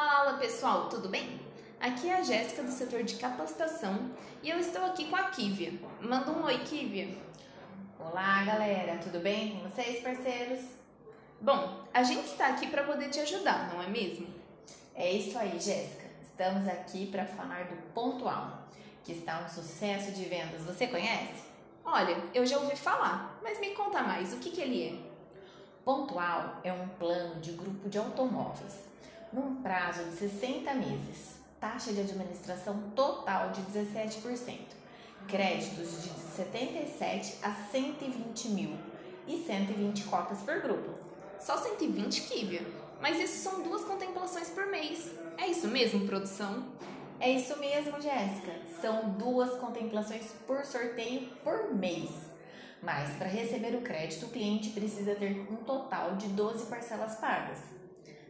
Fala pessoal, tudo bem? Aqui é a Jéssica do setor de capacitação e eu estou aqui com a Kívia. Manda um oi, Kívia. Olá, galera, tudo bem com vocês, parceiros? Bom, a gente está aqui para poder te ajudar, não é mesmo? É isso aí, Jéssica. Estamos aqui para falar do Pontual, que está um sucesso de vendas. Você conhece? Olha, eu já ouvi falar, mas me conta mais, o que, que ele é? Pontual é um plano de grupo de automóveis num prazo de 60 meses, taxa de administração total de 17%, créditos de 77 a 120 mil e 120 cotas por grupo. Só 120, Kívia? Mas isso são duas contemplações por mês. É isso mesmo, produção? É isso mesmo, Jéssica. São duas contemplações por sorteio por mês. Mas para receber o crédito, o cliente precisa ter um total de 12 parcelas pagas.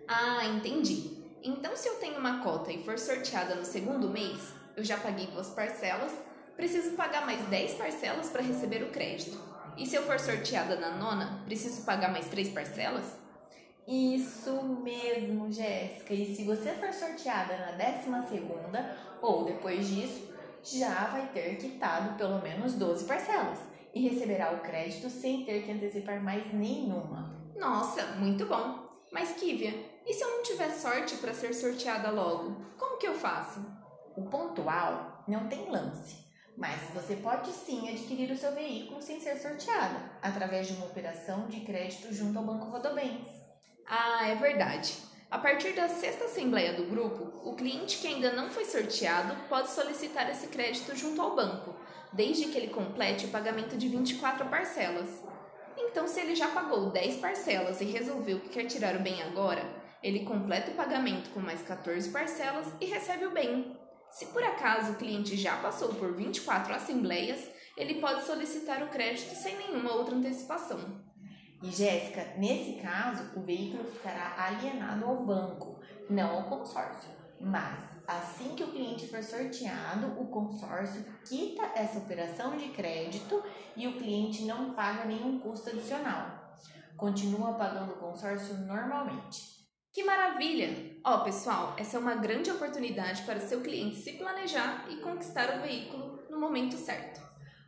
Ah, entendi. Então, se eu tenho uma cota e for sorteada no segundo mês, eu já paguei duas parcelas, preciso pagar mais 10 parcelas para receber o crédito. E se eu for sorteada na nona, preciso pagar mais três parcelas? Isso mesmo, Jéssica. E se você for sorteada na décima segunda ou depois disso, já vai ter quitado pelo menos 12 parcelas e receberá o crédito sem ter que antecipar mais nenhuma. Nossa, muito bom! Mas Kívia, e se eu não tiver sorte para ser sorteada logo? Como que eu faço? O pontual não tem lance, mas você pode sim adquirir o seu veículo sem ser sorteada, através de uma operação de crédito junto ao Banco Rodobens. Ah, é verdade. A partir da sexta assembleia do grupo, o cliente que ainda não foi sorteado pode solicitar esse crédito junto ao banco, desde que ele complete o pagamento de 24 parcelas. Então, se ele já pagou 10 parcelas e resolveu que quer tirar o bem agora, ele completa o pagamento com mais 14 parcelas e recebe o bem. Se por acaso o cliente já passou por 24 assembleias, ele pode solicitar o crédito sem nenhuma outra antecipação. E Jéssica, nesse caso, o veículo ficará alienado ao banco, não ao consórcio. Mas assim que o cliente for sorteado, o consórcio quita essa operação de crédito e o cliente não paga nenhum custo adicional. Continua pagando o consórcio normalmente. Que maravilha! Ó, oh, pessoal, essa é uma grande oportunidade para seu cliente se planejar e conquistar o veículo no momento certo.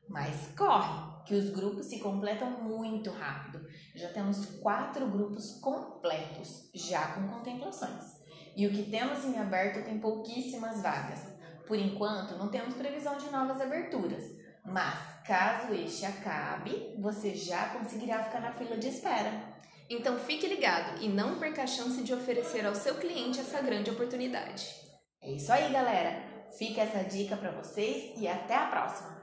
Mas corre, que os grupos se completam muito rápido. Já temos quatro grupos completos, já com contemplações. E o que temos em aberto tem pouquíssimas vagas. Por enquanto, não temos previsão de novas aberturas, mas caso este acabe, você já conseguirá ficar na fila de espera. Então fique ligado e não perca a chance de oferecer ao seu cliente essa grande oportunidade. É isso aí, galera. Fica essa dica para vocês e até a próxima.